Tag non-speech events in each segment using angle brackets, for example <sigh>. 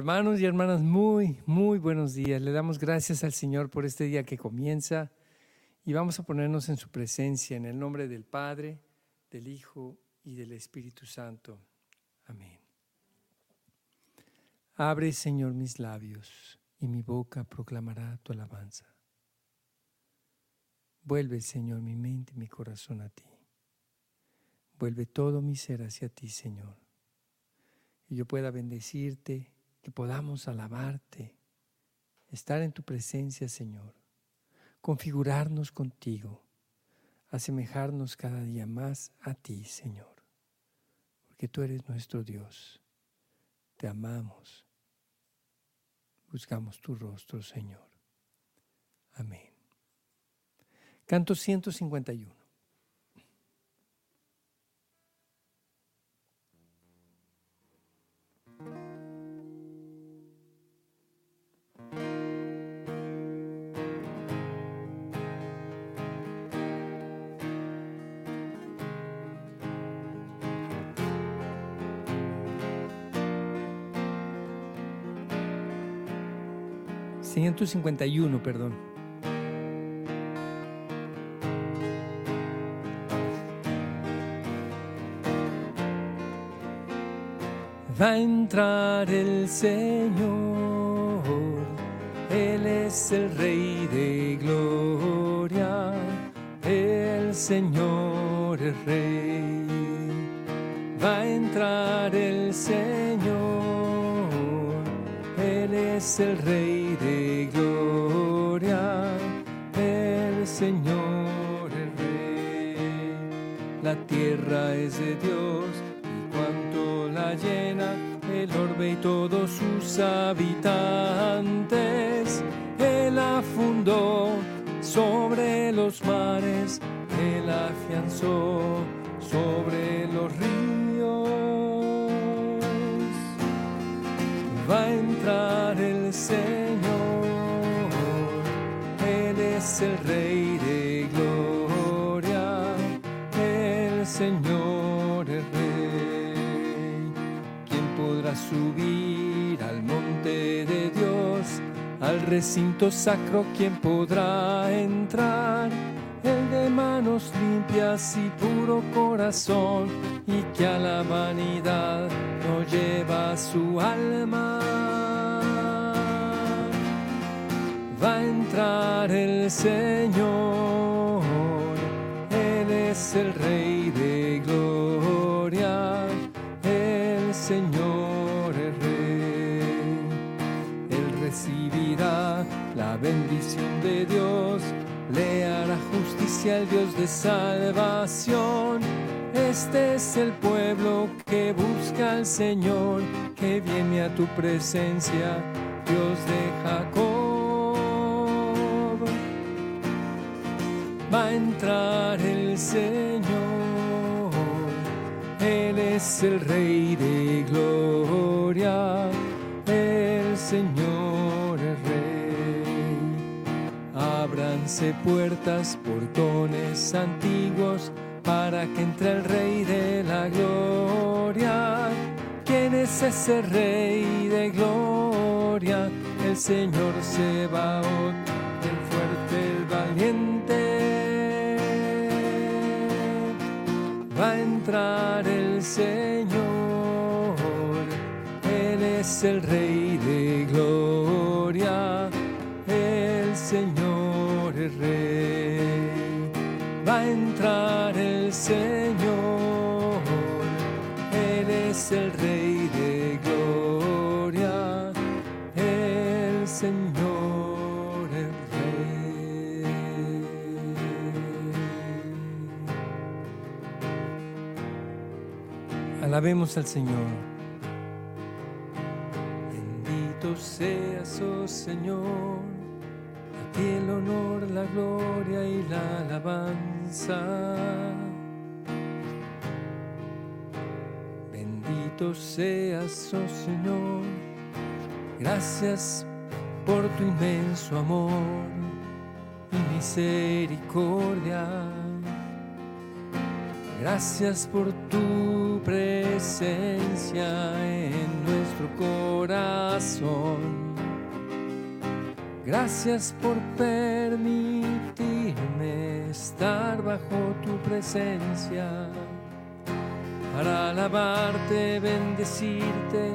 Hermanos y hermanas, muy, muy buenos días. Le damos gracias al Señor por este día que comienza y vamos a ponernos en su presencia en el nombre del Padre, del Hijo y del Espíritu Santo. Amén. Abre, Señor, mis labios y mi boca proclamará tu alabanza. Vuelve, Señor, mi mente y mi corazón a ti. Vuelve todo mi ser hacia ti, Señor. Y yo pueda bendecirte que podamos alabarte, estar en tu presencia, Señor, configurarnos contigo, asemejarnos cada día más a ti, Señor, porque tú eres nuestro Dios. Te amamos. Buscamos tu rostro, Señor. Amén. Canto 151. 151, perdón. Va a entrar el Señor, Él es el Rey de Gloria, el Señor es Rey. Va a entrar el Señor, Él es el Rey La tierra es de Dios y cuanto la llena, el orbe y todos sus habitantes. Él la sobre los mares, Él afianzó sobre los ríos. Va a entrar subir al monte de Dios? Al recinto sacro, ¿quién podrá entrar? El de manos limpias y puro corazón, y que a la vanidad no lleva su alma. Va a entrar el Señor, Él es el Rey de Dios, le hará justicia al Dios de salvación. Este es el pueblo que busca al Señor, que viene a tu presencia, Dios de Jacob. Va a entrar el Señor él es el Rey de Gloria, el Señor Ábranse puertas, portones antiguos, para que entre el Rey de la Gloria. ¿Quién es ese Rey de Gloria? El Señor Sebaot, el fuerte, el valiente va a entrar el Señor. Él es el Rey Señor, Él es el Rey de Gloria, el Señor. Alabemos al Señor. Bendito seas, oh Señor, a ti el honor, la gloria y la alabanza. Seas, oh Señor, gracias por tu inmenso amor y misericordia. Gracias por tu presencia en nuestro corazón. Gracias por permitirme estar bajo tu presencia para alabarte, bendecirte,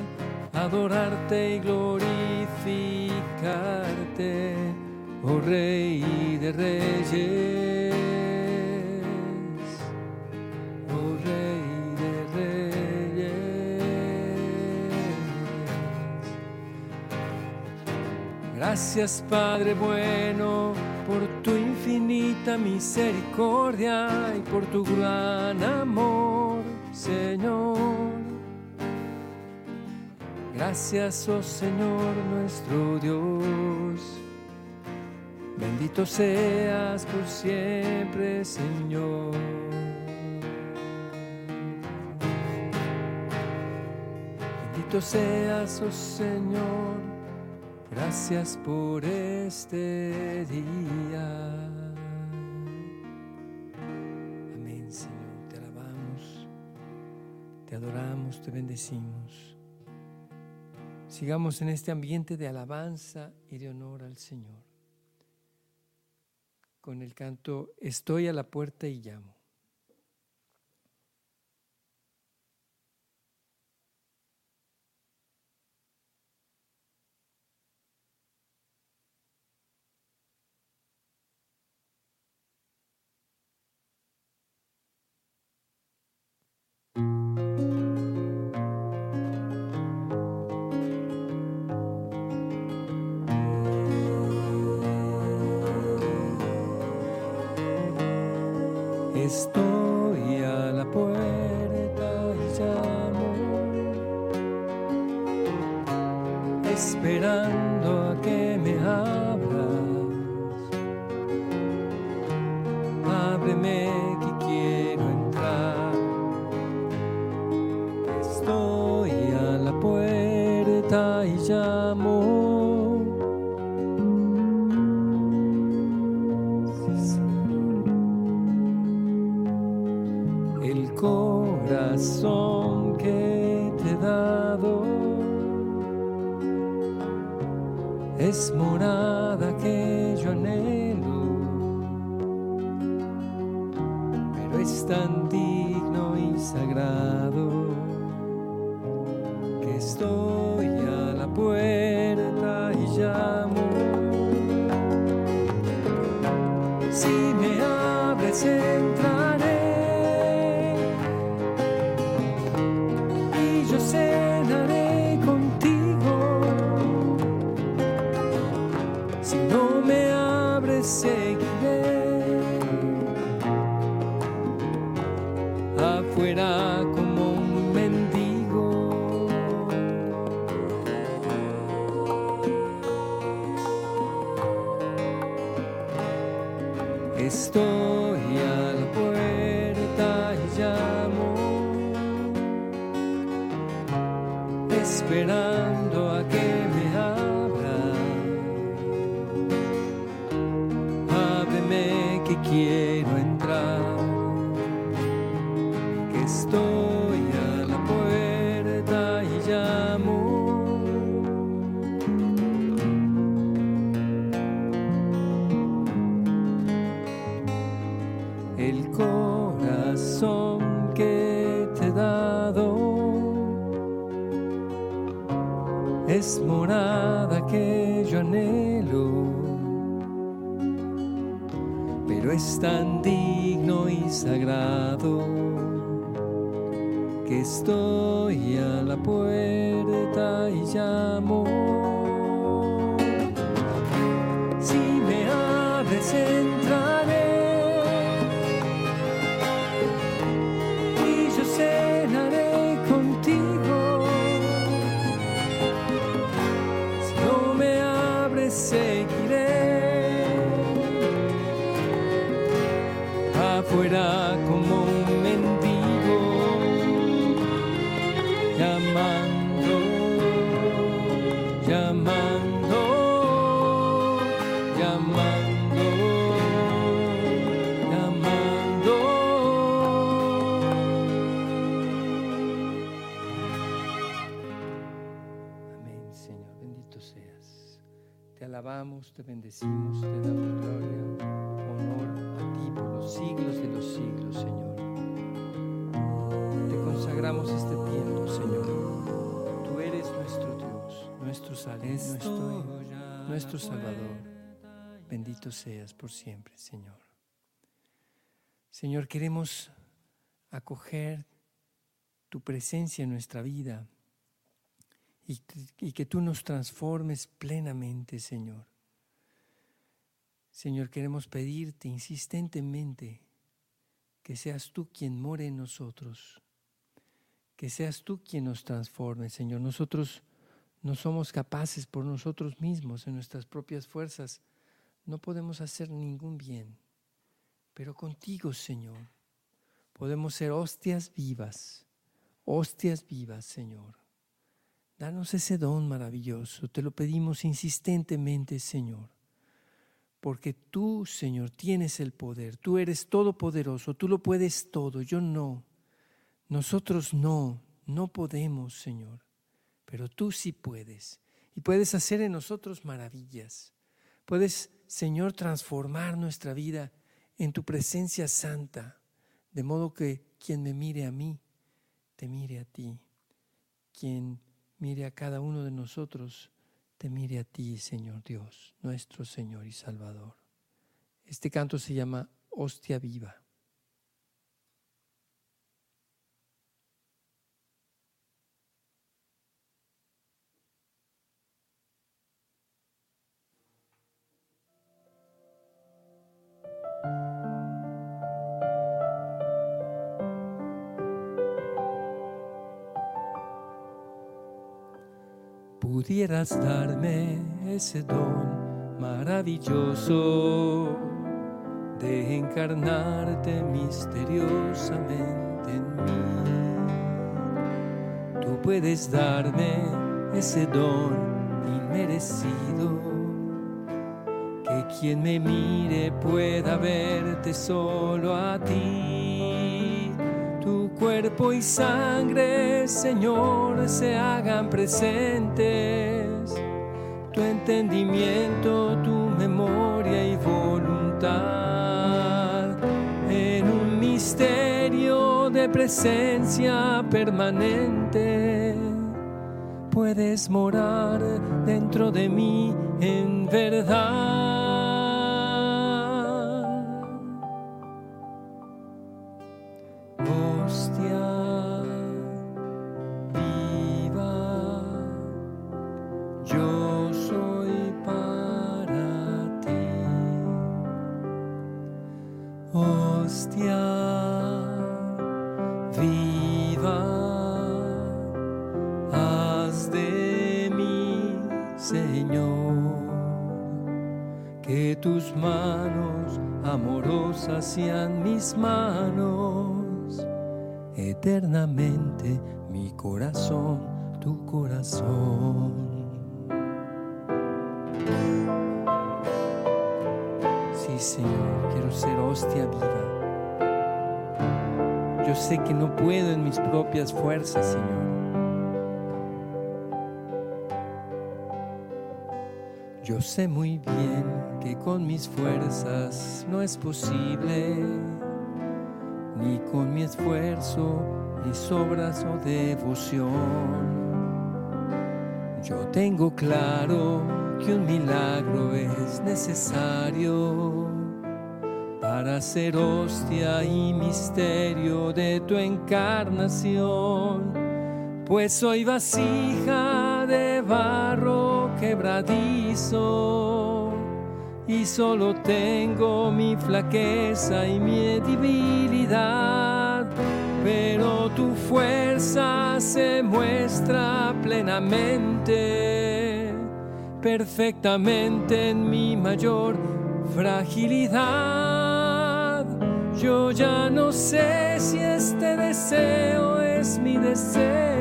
adorarte y glorificarte, oh Rey de Reyes. Gracias Padre bueno por tu infinita misericordia y por tu gran amor, Señor. Gracias, oh Señor nuestro Dios. Bendito seas por siempre, Señor. Bendito seas, oh Señor Gracias por este día. Te adoramos, te bendecimos. Sigamos en este ambiente de alabanza y de honor al Señor. Con el canto Estoy a la puerta y llamo. Estoy es morada esperanza. Te bendecimos, te damos gloria, honor a ti por los siglos de los siglos, Señor. Te consagramos este tiempo, Señor. Tú eres nuestro Dios, nuestro Salvador, nuestro, nuestro Salvador. Bendito seas por siempre, Señor. Señor, queremos acoger tu presencia en nuestra vida y, que tú nos transformes plenamente, Señor. Señor, queremos pedirte insistentemente que seas tú quien more en nosotros, que seas tú quien nos transforme, Señor. Nosotros no somos capaces por nosotros mismos, en nuestras propias fuerzas, no podemos hacer ningún bien, pero contigo, Señor, podemos ser hostias vivas, hostias vivas, Señor. Danos ese don maravilloso, te lo pedimos insistentemente, Señor, porque tú, Señor, tienes el poder, tú eres todopoderoso, tú lo puedes todo, yo no. Nosotros no, no podemos, Señor, pero tú sí puedes y puedes hacer en nosotros maravillas. Puedes, Señor, transformar nuestra vida en tu presencia santa, de modo que quien me mire a mí, te mire a ti. Quien mire a cada uno de nosotros, mire a ti, Señor Dios, nuestro Señor y Salvador. Este canto se llama Hostia Viva. Pudieras darme ese don maravilloso de encarnarte misteriosamente en mí. Tú puedes darme ese don inmerecido, que quien me mire pueda verte solo a ti cuerpo y sangre, Señor, se hagan presentes. Tu entendimiento, tu memoria y voluntad en un misterio de presencia permanente. Puedes morar dentro de mí en verdad. Sean mis manos, eternamente mi corazón, tu corazón. Sí, Señor, quiero ser hostia viva. Yo sé que no puedo en mis propias fuerzas, Señor. Yo sé muy bien que con mis fuerzas no es posible, ni con mi esfuerzo, mis obras o devoción. Yo tengo claro que un milagro es necesario para ser hostia y misterio de tu encarnación, pues soy vasija de barro quebradizo y solo tengo mi flaqueza y mi debilidad, pero tu fuerza se muestra plenamente, perfectamente en mi mayor fragilidad. Yo ya no sé si este deseo es mi deseo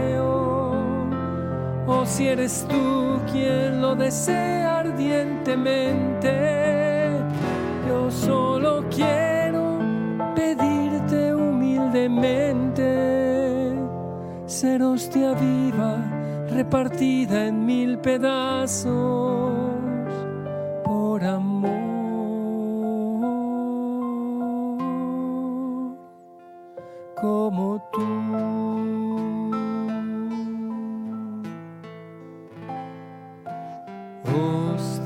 o si eres tú quien lo desea ardientemente. Yo solo quiero pedirte humildemente ser hostia viva repartida en mil pedazos por amor. como tú. Tus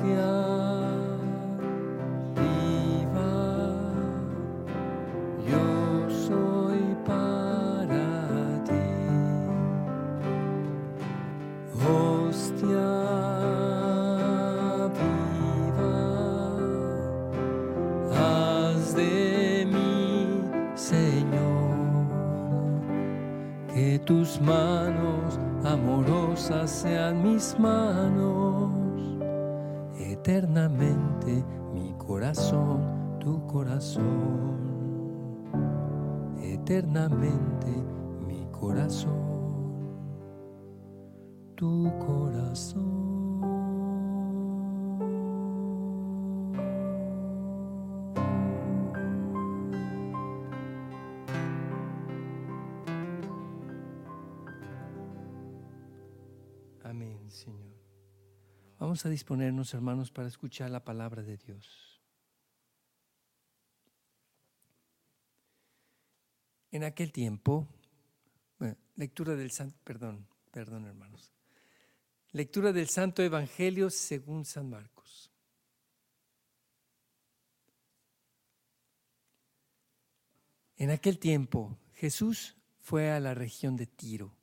tu corazón. Vamos a disponernos, hermanos, para escuchar la palabra de Dios. En aquel tiempo, lectura del Santo, perdón, perdón, hermanos. Lectura del Santo Evangelio según San Marcos. En aquel tiempo, Jesús fue a la región de Tiro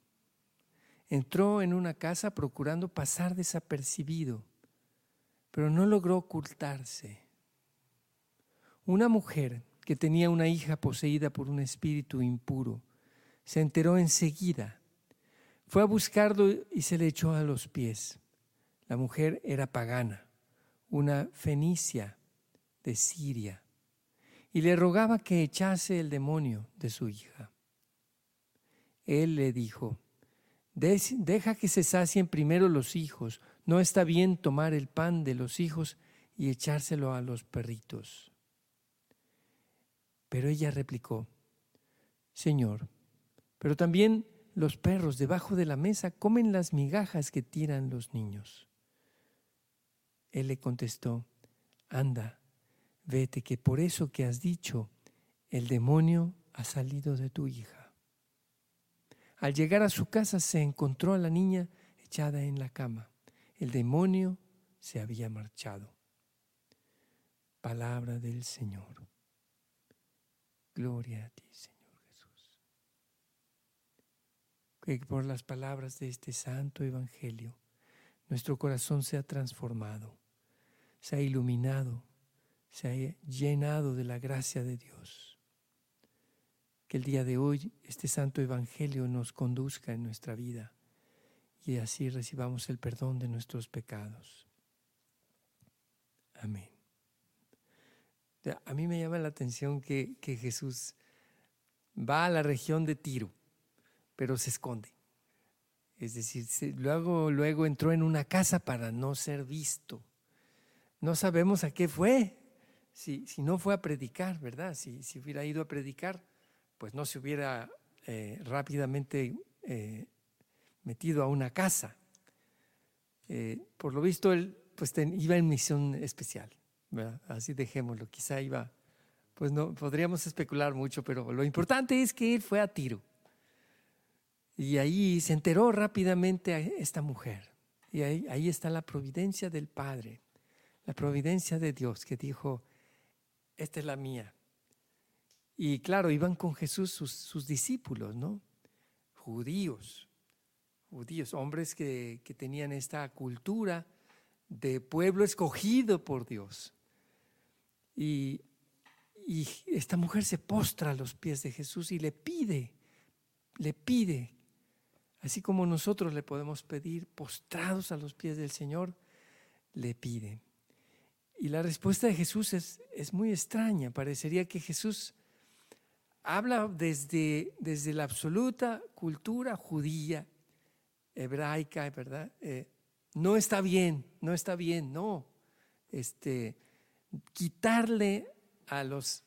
entró en una casa procurando pasar desapercibido, pero no logró ocultarse. Una mujer que tenía una hija poseída por un espíritu impuro se enteró enseguida. Fue a buscarlo y se le echó a los pies. La mujer era pagana, una fenicia de Siria, y le rogaba que echase el demonio de su hija. Él le dijo, Deja que se sacien primero los hijos. No está bien tomar el pan de los hijos y echárselo a los perritos. Pero ella replicó, Señor, pero también los perros debajo de la mesa comen las migajas que tiran los niños. Él le contestó, anda, vete, que por eso que has dicho, el demonio ha salido de tu hija. Al llegar a su casa se encontró a la niña echada en la cama. El demonio se había marchado. Palabra del Señor. Gloria a ti, Señor Jesús. Que por las palabras de este santo Evangelio nuestro corazón sea transformado, sea iluminado, sea llenado de la gracia de Dios que el día de hoy este santo evangelio nos conduzca en nuestra vida y así recibamos el perdón de nuestros pecados. Amén. A mí me llama la atención que, Jesús va a la región de Tiro, pero se esconde. Es decir, luego, luego entró en una casa para no ser visto. No sabemos a qué fue, si, si no fue a predicar, ¿verdad? Si, si hubiera ido a predicar, pues no se hubiera eh, rápidamente eh, metido a una casa. Eh, por lo visto, él pues iba en misión especial, así dejémoslo, quizá iba, pues no, podríamos especular mucho, pero lo importante es que él fue a Tiro. Y ahí se enteró rápidamente a esta mujer. Y ahí, ahí está la providencia del Padre, la providencia de Dios que dijo, esta es la mía, y claro, iban con Jesús sus, discípulos, ¿no? Judíos, judíos, hombres que, tenían esta cultura de pueblo escogido por Dios. Y, y esta mujer se postra a los pies de Jesús y le pide, le pide, así como nosotros le podemos pedir postrados a los pies del Señor, le pide. Y la respuesta de Jesús es, es muy extraña. Parecería que Jesús habla desde, desde la absoluta cultura judía, hebraica, ¿verdad? Eh, no está bien, no está bien, no. Este, quitarle a los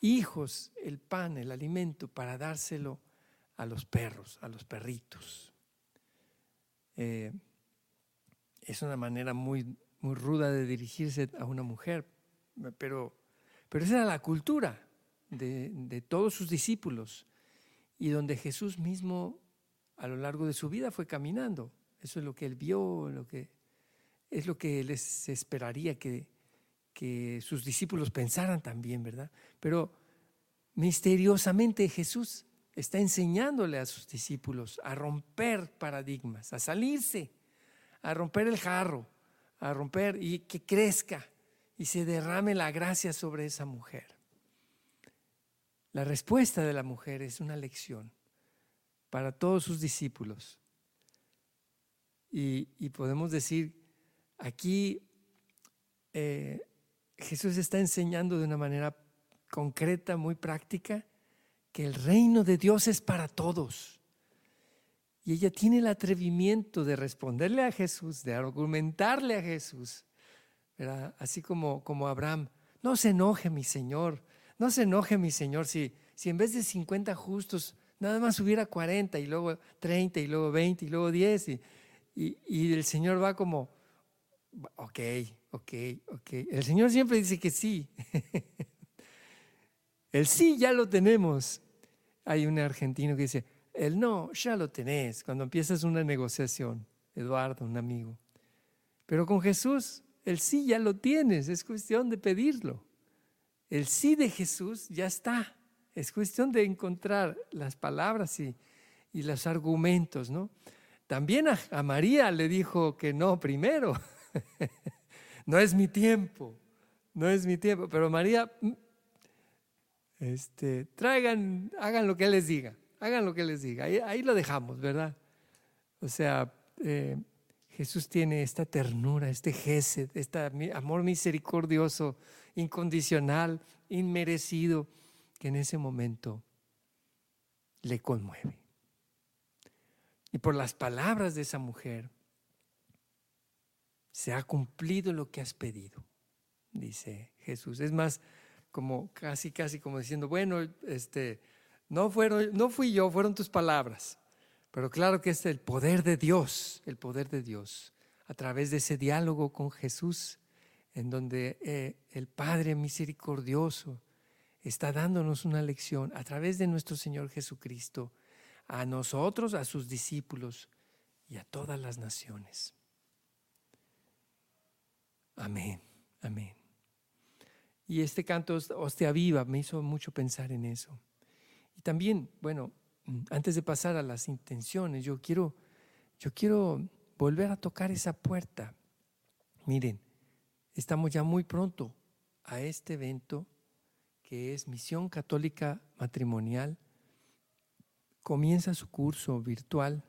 hijos el pan, el alimento, para dárselo a los perros, a los perritos. Eh, es una manera muy, muy ruda de dirigirse a una mujer, pero, pero esa era la cultura de, de todos sus discípulos y donde Jesús mismo a lo largo de su vida fue caminando. Eso es lo que él vio, lo que, es lo que les esperaría que, que sus discípulos pensaran también, ¿verdad? Pero misteriosamente Jesús está enseñándole a sus discípulos a romper paradigmas, a salirse, a romper el jarro, a romper y que crezca y se derrame la gracia sobre esa mujer. La respuesta de la mujer es una lección para todos sus discípulos. Y, podemos decir, aquí eh, Jesús está enseñando de una manera concreta, muy práctica, que el reino de Dios es para todos. Y ella tiene el atrevimiento de responderle a Jesús, de argumentarle a Jesús, así como, como Abraham, no se enoje mi Señor, no se enoje mi Señor si, si en vez de 50 justos nada más hubiera 40 y luego 30 y luego 20 y luego 10 y, y, el Señor va como, ok, ok, ok. El Señor siempre dice que sí. <laughs> el sí ya lo tenemos. Hay un argentino que dice, el no ya lo tenés cuando empiezas una negociación. Eduardo, un amigo. Pero con Jesús, el sí ya lo tienes, es cuestión de pedirlo. El sí de Jesús ya está. Es cuestión de encontrar las palabras y, los argumentos, ¿no? También a, María le dijo que no primero. <laughs> no es mi tiempo, no es mi tiempo. Pero María, mm, este, traigan, hagan lo que les diga, hagan lo que les diga. Ahí, lo dejamos, ¿verdad? O sea, eh, Jesús tiene esta ternura, este gesed, este amor misericordioso incondicional, inmerecido, que en ese momento le conmueve. Y por las palabras de esa mujer, se ha cumplido lo que has pedido, dice Jesús. Es más, como casi, casi como diciendo, bueno, este, no, fueron, no fui yo, fueron tus palabras. Pero claro que es el poder de Dios, el poder de Dios, a través de ese diálogo con Jesús, en donde eh, el Padre misericordioso está dándonos una lección a través de nuestro Señor Jesucristo a nosotros, a sus discípulos y a todas las naciones. Amén, amén. Y este canto Hostia Viva me hizo mucho pensar en eso. Y también, bueno, antes de pasar a las intenciones, yo quiero, yo quiero volver a tocar esa puerta. Miren, Estamos ya muy pronto a este evento que es Misión Católica Matrimonial. Comienza su curso virtual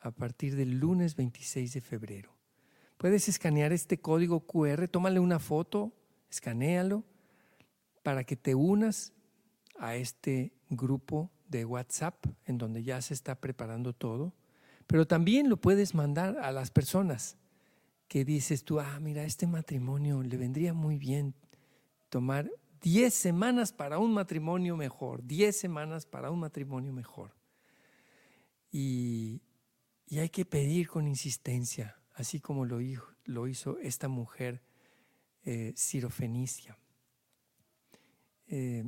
a partir del lunes 26 de febrero. Puedes escanear este código QR, tómale una foto, escanéalo para que te unas a este grupo de WhatsApp en donde ya se está preparando todo, pero también lo puedes mandar a las personas que dices tú, ah, mira, este matrimonio le vendría muy bien tomar 10 semanas para un matrimonio mejor, 10 semanas para un matrimonio mejor. Y, hay que pedir con insistencia, así como lo, lo hizo esta mujer eh, sirofenicia. Eh,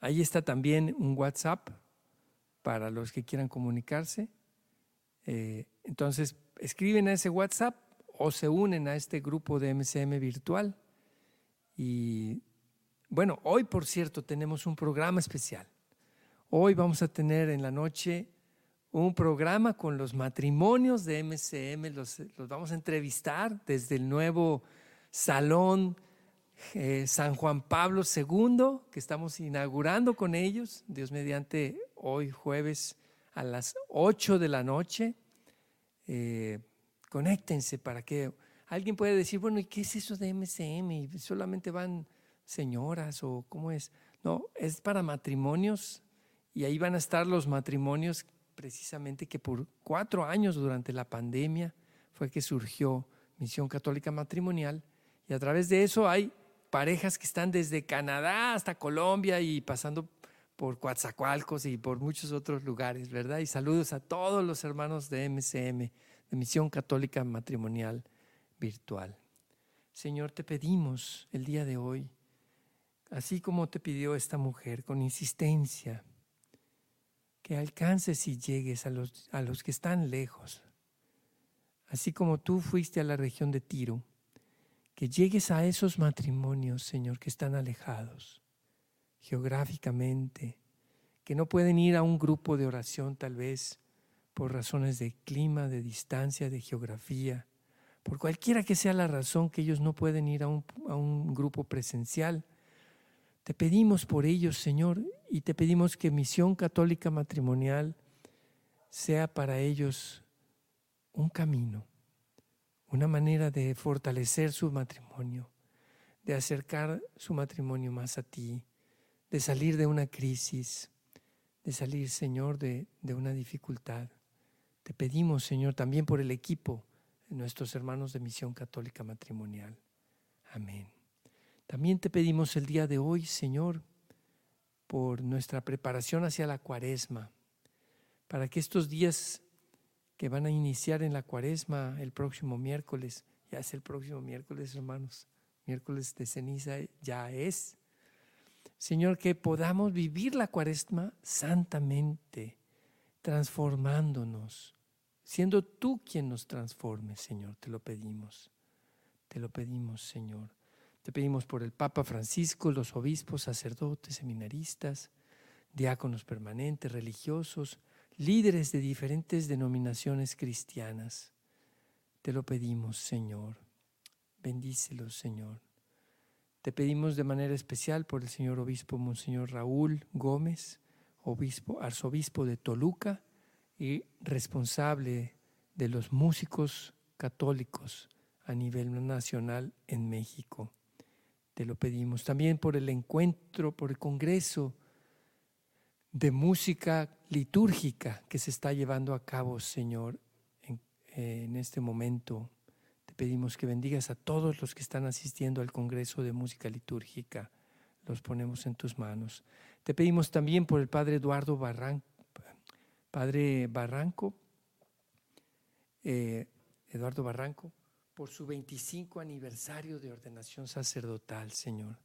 ahí está también un WhatsApp para los que quieran comunicarse. Eh, entonces, escriben a ese WhatsApp o se unen a este grupo de MCM virtual. Y bueno, hoy por cierto tenemos un programa especial. Hoy vamos a tener en la noche un programa con los matrimonios de MCM. Los, vamos a entrevistar desde el nuevo salón eh, San Juan Pablo II, que estamos inaugurando con ellos, Dios mediante hoy jueves a las 8 de la noche. Eh, Conéctense para que alguien pueda decir, bueno, ¿y qué es eso de MCM? ¿Y solamente van señoras o cómo es? No, es para matrimonios y ahí van a estar los matrimonios precisamente que por cuatro años durante la pandemia fue que surgió Misión Católica Matrimonial y a través de eso hay parejas que están desde Canadá hasta Colombia y pasando por Coatzacoalcos y por muchos otros lugares, ¿verdad? Y saludos a todos los hermanos de MCM de Misión Católica Matrimonial virtual. Señor, te pedimos el día de hoy, así como te pidió esta mujer con insistencia, que alcances y llegues a los, a los que están lejos, así como tú fuiste a la región de Tiro, que llegues a esos matrimonios, Señor, que están alejados geográficamente, que no pueden ir a un grupo de oración tal vez por razones de clima, de distancia, de geografía, por cualquiera que sea la razón que ellos no pueden ir a un, a un grupo presencial. Te pedimos por ellos, Señor, y te pedimos que Misión Católica Matrimonial sea para ellos un camino, una manera de fortalecer su matrimonio, de acercar su matrimonio más a ti, de salir de una crisis, de salir, Señor, de, de una dificultad. Te pedimos, Señor, también por el equipo de nuestros hermanos de Misión Católica Matrimonial. Amén. También te pedimos el día de hoy, Señor, por nuestra preparación hacia la cuaresma, para que estos días que van a iniciar en la cuaresma el próximo miércoles, ya es el próximo miércoles, hermanos, miércoles de ceniza ya es. Señor, que podamos vivir la cuaresma santamente, transformándonos, siendo tú quien nos transforme, Señor, te lo pedimos. Te lo pedimos, Señor. Te pedimos por el Papa Francisco, los obispos, sacerdotes, seminaristas, diáconos permanentes, religiosos, líderes de diferentes denominaciones cristianas. Te lo pedimos, Señor. Bendícelos, Señor. Te pedimos de manera especial por el señor obispo Monseñor Raúl Gómez, obispo, arzobispo de Toluca y responsable de los músicos católicos a nivel nacional en México. Te lo pedimos también por el encuentro, por el Congreso de Música Litúrgica que se está llevando a cabo, Señor, en, este momento pedimos que bendigas a todos los que están asistiendo al Congreso de Música Litúrgica. Los ponemos en tus manos. Te pedimos también por el Padre Eduardo Barranco, Padre Barranco, eh, Eduardo Barranco, por su 25 aniversario de ordenación sacerdotal, Señor.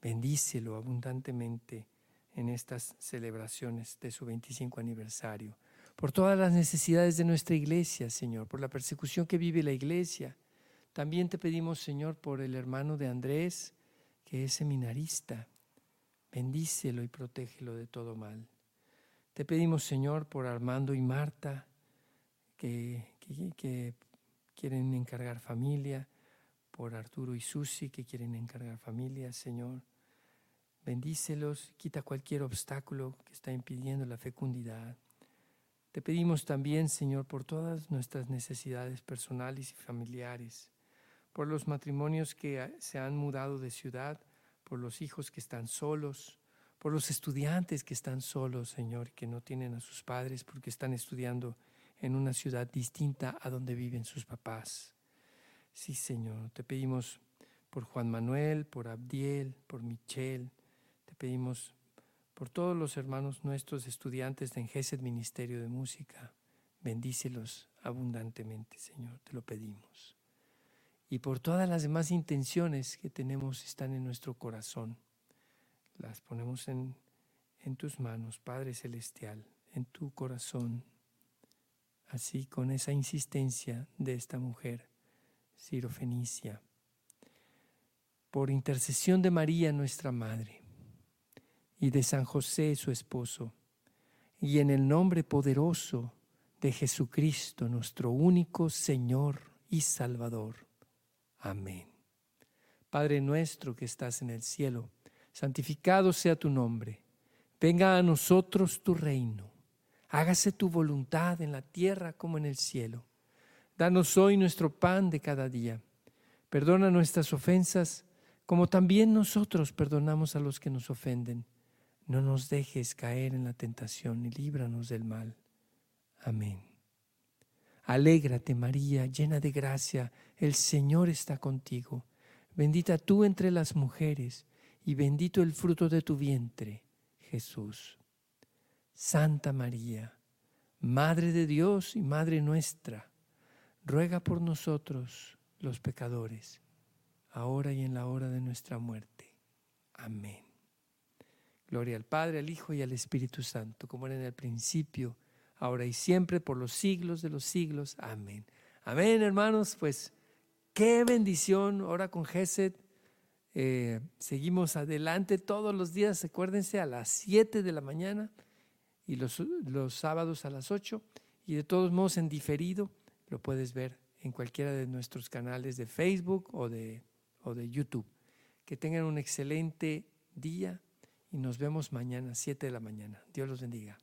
Bendícelo abundantemente en estas celebraciones de su 25 aniversario. Por todas las necesidades de nuestra iglesia, Señor, por la persecución que vive la iglesia, también te pedimos, Señor, por el hermano de Andrés, que es seminarista. Bendícelo y protégelo de todo mal. Te pedimos, Señor, por Armando y Marta, que, que, quieren encargar familia, por Arturo y Susi, que quieren encargar familia, Señor. Bendícelos, quita cualquier obstáculo que está impidiendo la fecundidad. Te pedimos también, Señor, por todas nuestras necesidades personales y familiares por los matrimonios que se han mudado de ciudad, por los hijos que están solos, por los estudiantes que están solos, Señor, que no tienen a sus padres porque están estudiando en una ciudad distinta a donde viven sus papás. Sí, Señor, te pedimos por Juan Manuel, por Abdiel, por Michelle, pedimos por todos los hermanos nuestros estudiantes de Engesed Ministerio de Música. Bendícelos abundantemente, Señor, te lo pedimos y por todas las demás intenciones que tenemos están en nuestro corazón. Las ponemos en, en tus manos, Padre Celestial, en tu corazón, así con esa insistencia de esta mujer, Ciro Fenicia. Por intercesión de María, nuestra Madre, y de San José, su esposo, y en el nombre poderoso de Jesucristo, nuestro único Señor y Salvador Amén. Padre nuestro que estás en el cielo, santificado sea tu nombre. Venga a nosotros tu reino. Hágase tu voluntad en la tierra como en el cielo. Danos hoy nuestro pan de cada día. Perdona nuestras ofensas como también nosotros perdonamos a los que nos ofenden. No nos dejes caer en la tentación y líbranos del mal. Amén. Alégrate María, llena de gracia, el Señor está contigo. Bendita tú entre las mujeres, y bendito el fruto de tu vientre, Jesús. Santa María, Madre de Dios y Madre nuestra, ruega por nosotros, los pecadores, ahora y en la hora de nuestra muerte. Amén. Gloria al Padre, al Hijo y al Espíritu Santo, como era en el principio, ahora y siempre, por los siglos de los siglos. Amén. Amén, hermanos. Pues qué bendición ahora con Gesed. Eh, seguimos adelante todos los días, acuérdense, a las 7 de la mañana y los, los sábados a las 8. Y de todos modos, en diferido, lo puedes ver en cualquiera de nuestros canales de Facebook o de, o de YouTube. Que tengan un excelente día y nos vemos mañana, 7 de la mañana. Dios los bendiga.